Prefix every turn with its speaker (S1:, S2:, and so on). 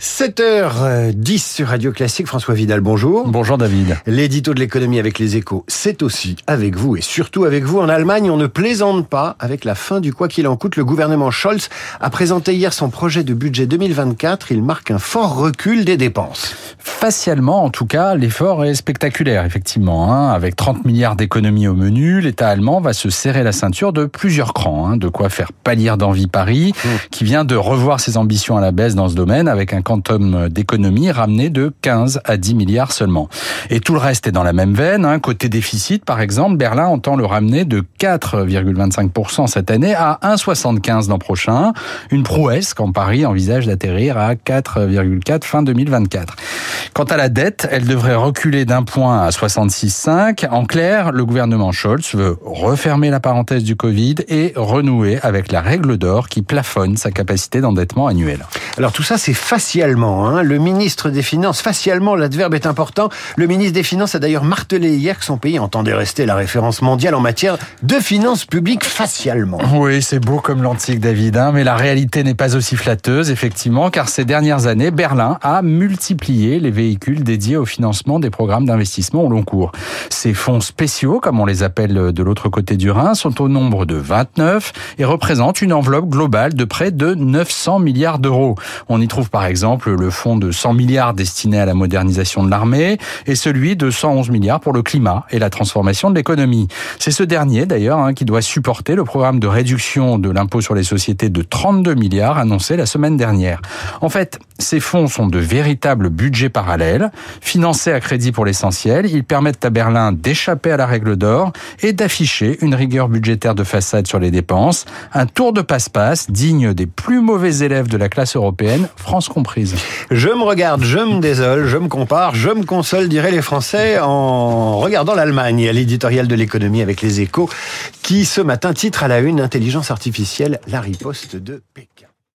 S1: 7h10 sur Radio Classique, François Vidal, bonjour.
S2: Bonjour David.
S1: L'édito de l'économie avec les échos, c'est aussi avec vous et surtout avec vous. En Allemagne, on ne plaisante pas avec la fin du quoi qu'il en coûte. Le gouvernement Scholz a présenté hier son projet de budget 2024. Il marque un fort recul des dépenses.
S2: Facialement, en tout cas, l'effort est spectaculaire, effectivement. Hein. Avec 30 milliards d'économies au menu, l'État allemand va se serrer la ceinture de plusieurs crans. Hein. De quoi faire pâlir d'envie Paris, mmh. qui vient de revoir ses ambitions à la baisse dans ce domaine avec un quantum d'économie ramené de 15 à 10 milliards seulement. Et tout le reste est dans la même veine. Hein. Côté déficit, par exemple, Berlin entend le ramener de 4,25% cette année à 1,75 l'an prochain. Une prouesse quand Paris envisage d'atterrir à 4,4 fin 2024. Quant à la dette, elle devrait reculer d'un point à 66,5. En clair, le gouvernement Scholz veut refermer la parenthèse du Covid et renouer avec la règle d'or qui plafonne sa capacité d'endettement annuel.
S1: Alors tout ça, c'est facialement. Hein. Le ministre des Finances, facialement, l'adverbe est important. Le ministre des Finances a d'ailleurs martelé hier que son pays entendait rester la référence mondiale en matière de finances publiques facialement.
S2: Oui, c'est beau comme l'antique, David, hein, mais la réalité n'est pas aussi flatteuse, effectivement, car ces dernières années, Berlin a multiplié les dédiés au financement des programmes d'investissement au long cours. Ces fonds spéciaux, comme on les appelle de l'autre côté du Rhin, sont au nombre de 29 et représentent une enveloppe globale de près de 900 milliards d'euros. On y trouve par exemple le fonds de 100 milliards destiné à la modernisation de l'armée et celui de 111 milliards pour le climat et la transformation de l'économie. C'est ce dernier d'ailleurs hein, qui doit supporter le programme de réduction de l'impôt sur les sociétés de 32 milliards annoncé la semaine dernière. En fait, ces fonds sont de véritables budgets parallèles, financés à crédit pour l'essentiel. Ils permettent à Berlin d'échapper à la règle d'or et d'afficher une rigueur budgétaire de façade sur les dépenses. Un tour de passe-passe digne des plus mauvais élèves de la classe européenne, France comprise.
S1: Je me regarde, je me désole, je me compare, je me console, diraient les Français, en regardant l'Allemagne, l'éditorial de l'économie avec les échos, qui ce matin titre à la une Intelligence artificielle, la riposte de Pékin.